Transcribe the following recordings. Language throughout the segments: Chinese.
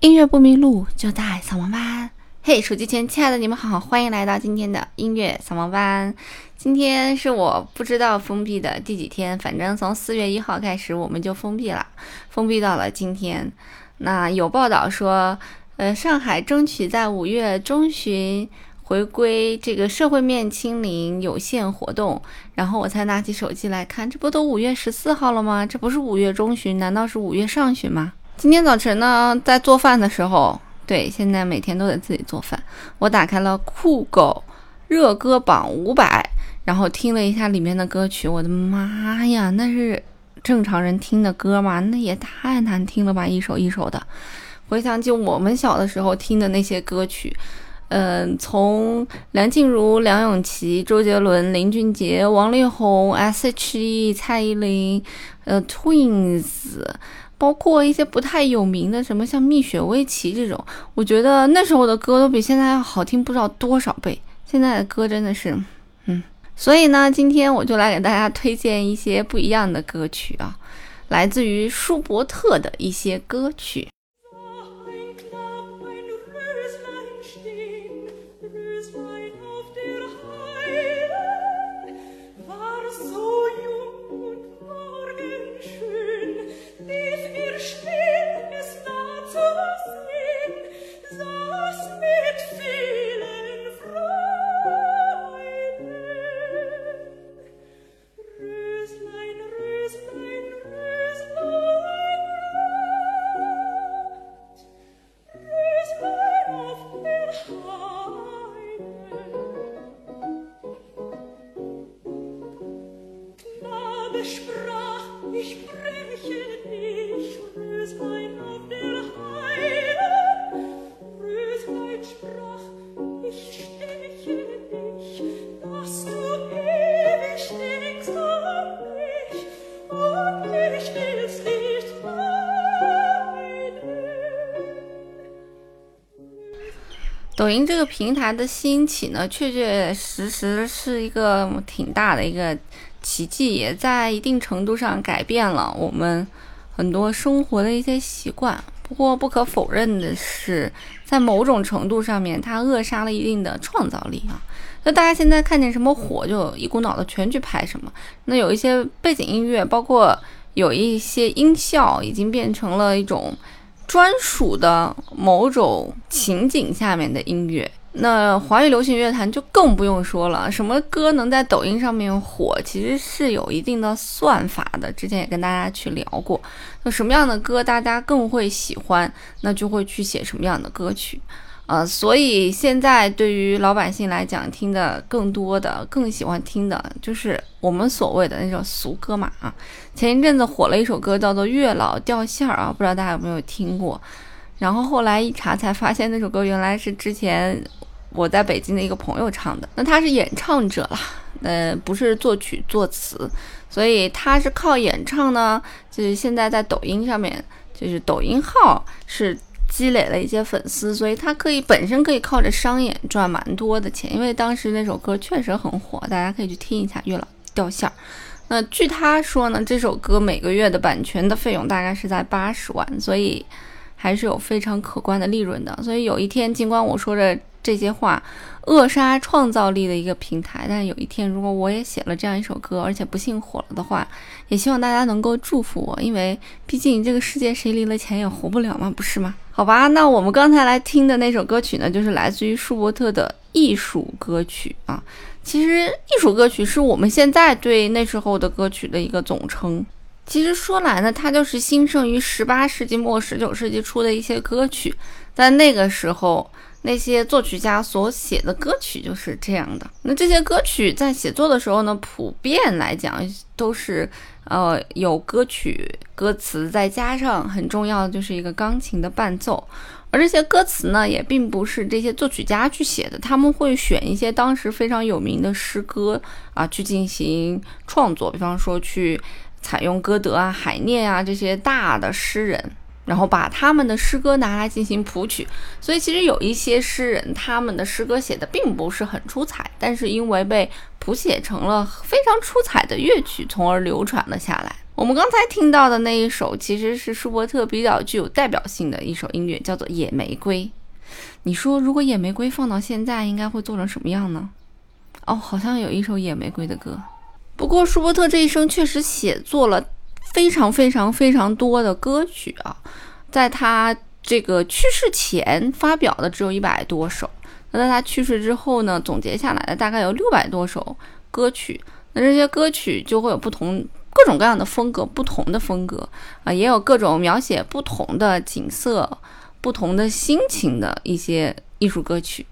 音乐不迷路，就在扫盲班。嘿，手机前亲爱的你们好，欢迎来到今天的音乐扫盲班。今天是我不知道封闭的第几天，反正从四月一号开始我们就封闭了，封闭到了今天。那有报道说，呃，上海争取在五月中旬回归这个社会面清零有限活动。然后我才拿起手机来看，这不都五月十四号了吗？这不是五月中旬，难道是五月上旬吗？今天早晨呢，在做饭的时候，对，现在每天都得自己做饭。我打开了酷狗热歌榜五百，然后听了一下里面的歌曲。我的妈呀，那是正常人听的歌吗？那也太难听了吧，一首一首的。回想起我们小的时候听的那些歌曲，嗯，从梁静茹、梁咏琪、周杰伦、林俊杰、王力宏、S.H.E、蔡依林，呃，Twins。包括一些不太有名的，什么像蜜雪薇琪这种，我觉得那时候的歌都比现在要好听不知道多少倍。现在的歌真的是，嗯，所以呢，今天我就来给大家推荐一些不一样的歌曲啊，来自于舒伯特的一些歌曲。抖音这个平台的兴起呢，确确实实是一个挺大的一个奇迹，也在一定程度上改变了我们很多生活的一些习惯。不过不可否认的是，在某种程度上面，它扼杀了一定的创造力啊。那大家现在看见什么火，就一股脑的全去拍什么。那有一些背景音乐，包括有一些音效，已经变成了一种。专属的某种情景下面的音乐，那华语流行乐坛就更不用说了。什么歌能在抖音上面火，其实是有一定的算法的。之前也跟大家去聊过，那什么样的歌大家更会喜欢，那就会去写什么样的歌曲。呃，所以现在对于老百姓来讲，听的更多的、更喜欢听的就是我们所谓的那种俗歌嘛啊。前一阵子火了一首歌，叫做《月老掉线儿》啊，不知道大家有没有听过？然后后来一查才发现，那首歌原来是之前我在北京的一个朋友唱的。那他是演唱者啦，呃，不是作曲作词，所以他是靠演唱呢，就是现在在抖音上面，就是抖音号是。积累了一些粉丝，所以他可以本身可以靠着商演赚蛮多的钱，因为当时那首歌确实很火，大家可以去听一下《月老掉线儿》。那据他说呢，这首歌每个月的版权的费用大概是在八十万，所以还是有非常可观的利润的。所以有一天，尽管我说着这些话，扼杀创造力的一个平台，但有一天如果我也写了这样一首歌，而且不幸火了的话，也希望大家能够祝福我，因为毕竟这个世界谁离了钱也活不了嘛，不是吗？好吧，那我们刚才来听的那首歌曲呢，就是来自于舒伯特的艺术歌曲啊。其实艺术歌曲是我们现在对那时候的歌曲的一个总称。其实说来呢，它就是兴盛于十八世纪末、十九世纪初的一些歌曲，在那个时候。那些作曲家所写的歌曲就是这样的。那这些歌曲在写作的时候呢，普遍来讲都是，呃，有歌曲歌词，再加上很重要的就是一个钢琴的伴奏。而这些歌词呢，也并不是这些作曲家去写的，他们会选一些当时非常有名的诗歌啊去进行创作，比方说去采用歌德啊、海涅啊这些大的诗人。然后把他们的诗歌拿来进行谱曲，所以其实有一些诗人，他们的诗歌写的并不是很出彩，但是因为被谱写成了非常出彩的乐曲，从而流传了下来。我们刚才听到的那一首，其实是舒伯特比较具有代表性的一首音乐，叫做《野玫瑰》。你说，如果《野玫瑰》放到现在，应该会做成什么样呢？哦，好像有一首《野玫瑰》的歌。不过，舒伯特这一生确实写作了非常非常非常多的歌曲啊，在他这个去世前发表的只有一百多首，那在他去世之后呢，总结下来的大概有六百多首歌曲。那这些歌曲就会有不同各种各样的风格，不同的风格啊，也有各种描写不同的景色、不同的心情的一些艺术歌曲。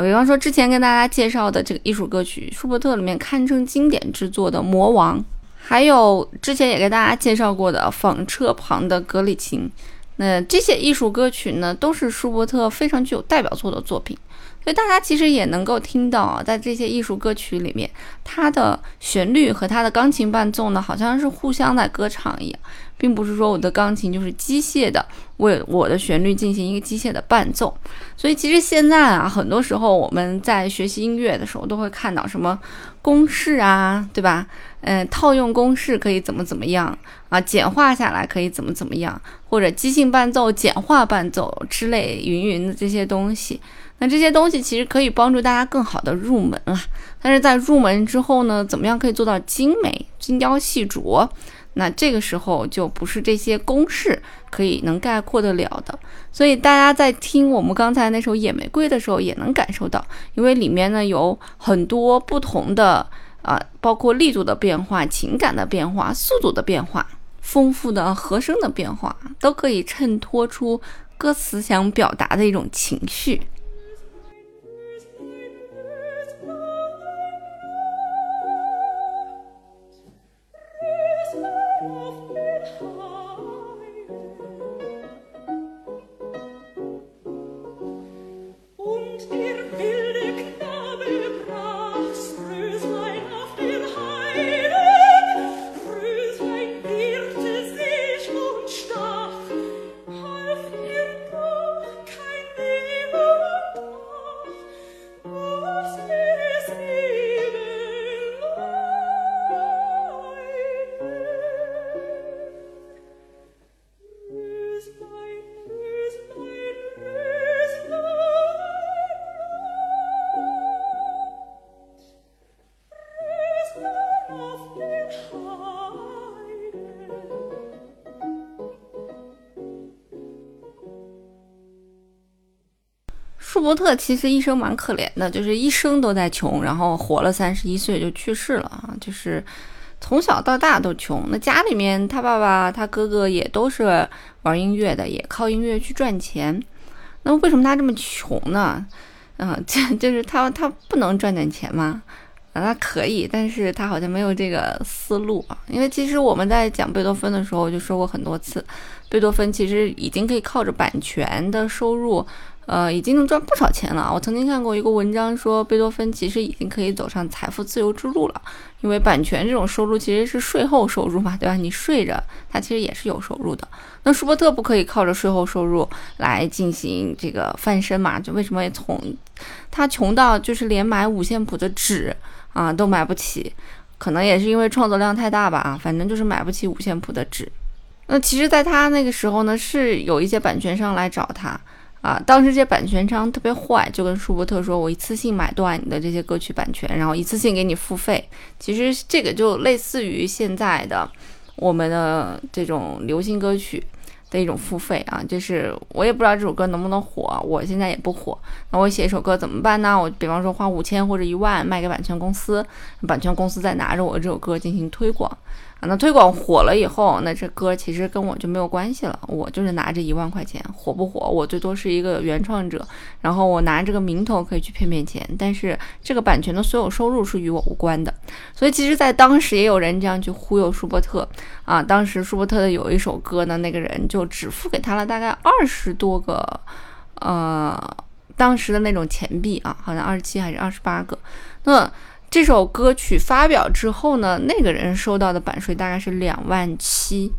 比方说之前跟大家介绍的这个艺术歌曲，舒伯特里面堪称经典之作的《魔王》，还有之前也给大家介绍过的《纺车旁的格里琴》，那这些艺术歌曲呢，都是舒伯特非常具有代表作的作品。所以大家其实也能够听到啊，在这些艺术歌曲里面，它的旋律和它的钢琴伴奏呢，好像是互相在歌唱一样，并不是说我的钢琴就是机械的为我的旋律进行一个机械的伴奏。所以其实现在啊，很多时候我们在学习音乐的时候，都会看到什么公式啊，对吧？嗯，套用公式可以怎么怎么样啊？简化下来可以怎么怎么样？或者即兴伴奏、简化伴奏之类云云的这些东西。那这些东西其实可以帮助大家更好的入门了，但是在入门之后呢，怎么样可以做到精美、精雕细琢？那这个时候就不是这些公式可以能概括得了的。所以大家在听我们刚才那首《野玫瑰》的时候，也能感受到，因为里面呢有很多不同的啊，包括力度的变化、情感的变化、速度的变化、丰富的和声的变化，都可以衬托出歌词想表达的一种情绪。舒伯特其实一生蛮可怜的，就是一生都在穷，然后活了三十一岁就去世了啊，就是从小到大都穷。那家里面他爸爸、他哥哥也都是玩音乐的，也靠音乐去赚钱。那为什么他这么穷呢？嗯，就就是他他不能赚点钱吗？啊，他可以，但是他好像没有这个思路啊。因为其实我们在讲贝多芬的时候就说过很多次，贝多芬其实已经可以靠着版权的收入。呃，已经能赚不少钱了。我曾经看过一个文章，说贝多芬其实已经可以走上财富自由之路了，因为版权这种收入其实是税后收入嘛，对吧？你税着，它其实也是有收入的。那舒伯特不可以靠着税后收入来进行这个翻身嘛？就为什么从他穷到就是连买五线谱的纸啊都买不起？可能也是因为创作量太大吧？啊，反正就是买不起五线谱的纸。那其实，在他那个时候呢，是有一些版权商来找他。啊，当时这版权商特别坏，就跟舒伯特说：“我一次性买断你的这些歌曲版权，然后一次性给你付费。”其实这个就类似于现在的我们的这种流行歌曲的一种付费啊，就是我也不知道这首歌能不能火，我现在也不火，那我写一首歌怎么办呢？我比方说花五千或者一万卖给版权公司，版权公司再拿着我这首歌进行推广。啊，那推广火了以后，那这歌其实跟我就没有关系了。我就是拿着一万块钱，火不火，我最多是一个原创者，然后我拿这个名头可以去骗骗钱，但是这个版权的所有收入是与我无关的。所以其实，在当时也有人这样去忽悠舒伯特啊。当时舒伯特的有一首歌呢，那个人就只付给他了大概二十多个，呃，当时的那种钱币啊，好像二十七还是二十八个。那这首歌曲发表之后呢，那个人收到的版税大概是两万七，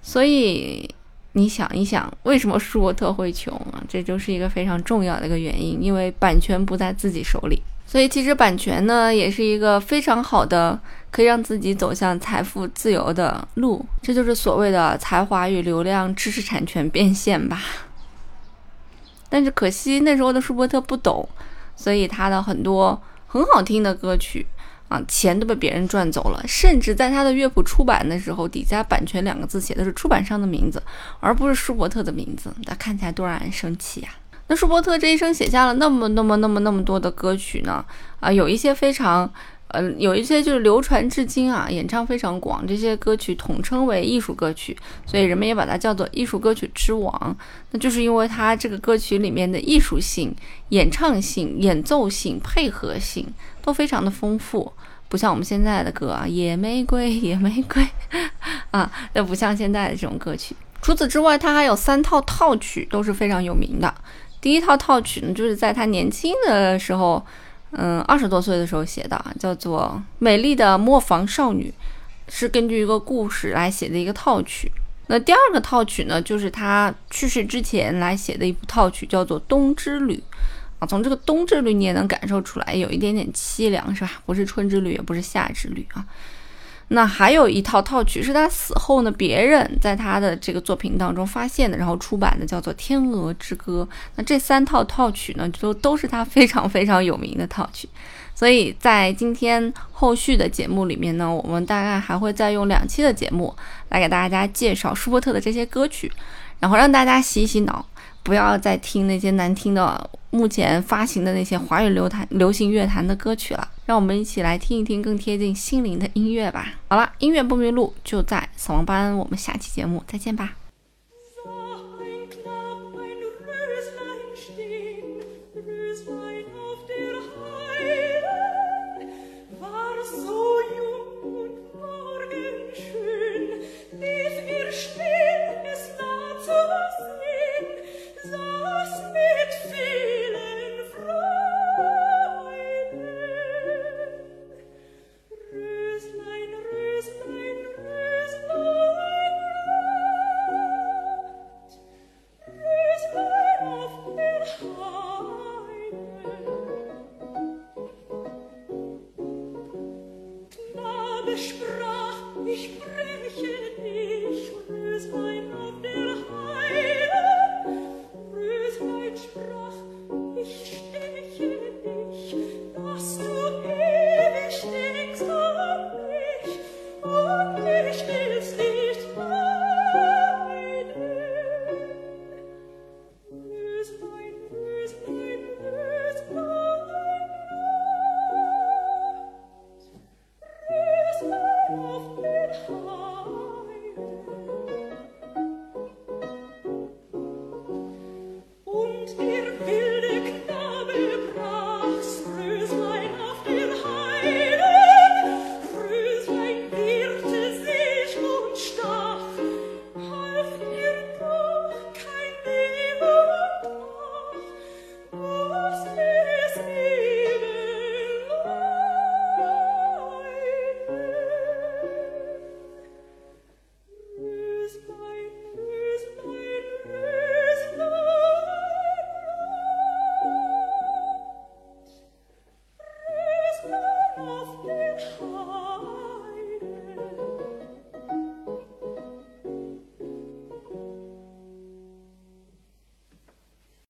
所以你想一想，为什么舒伯特会穷啊？这就是一个非常重要的一个原因，因为版权不在自己手里。所以其实版权呢，也是一个非常好的可以让自己走向财富自由的路。这就是所谓的才华与流量知识产权变现吧。但是可惜那时候的舒伯特不懂，所以他的很多很好听的歌曲啊，钱都被别人赚走了。甚至在他的乐谱出版的时候，底下“版权”两个字写的是出版商的名字，而不是舒伯特的名字。那看起来多让人生气呀！那舒伯特这一生写下了那么那么那么那么多的歌曲呢？啊，有一些非常，呃，有一些就是流传至今啊，演唱非常广。这些歌曲统称为艺术歌曲，所以人们也把它叫做艺术歌曲之王。那就是因为它这个歌曲里面的艺术性、演唱性、演奏性、配合性都非常的丰富，不像我们现在的歌啊，野玫瑰，野玫瑰，啊，那不像现在的这种歌曲。除此之外，它还有三套套曲都是非常有名的。第一套套曲呢，就是在他年轻的时候，嗯，二十多岁的时候写的，叫做《美丽的磨坊少女》，是根据一个故事来写的一个套曲。那第二个套曲呢，就是他去世之前来写的一部套曲，叫做《冬之旅》啊。从这个《冬之旅》你也能感受出来，有一点点凄凉，是吧？不是春之旅，也不是夏之旅啊。那还有一套套曲是他死后呢，别人在他的这个作品当中发现的，然后出版的，叫做《天鹅之歌》。那这三套套曲呢，就都是他非常非常有名的套曲。所以在今天后续的节目里面呢，我们大概还会再用两期的节目来给大家介绍舒伯特的这些歌曲，然后让大家洗洗脑。不要再听那些难听的，目前发行的那些华语流坛流行乐坛的歌曲了，让我们一起来听一听更贴近心灵的音乐吧。好了，音乐不迷路就在死亡班，我们下期节目再见吧。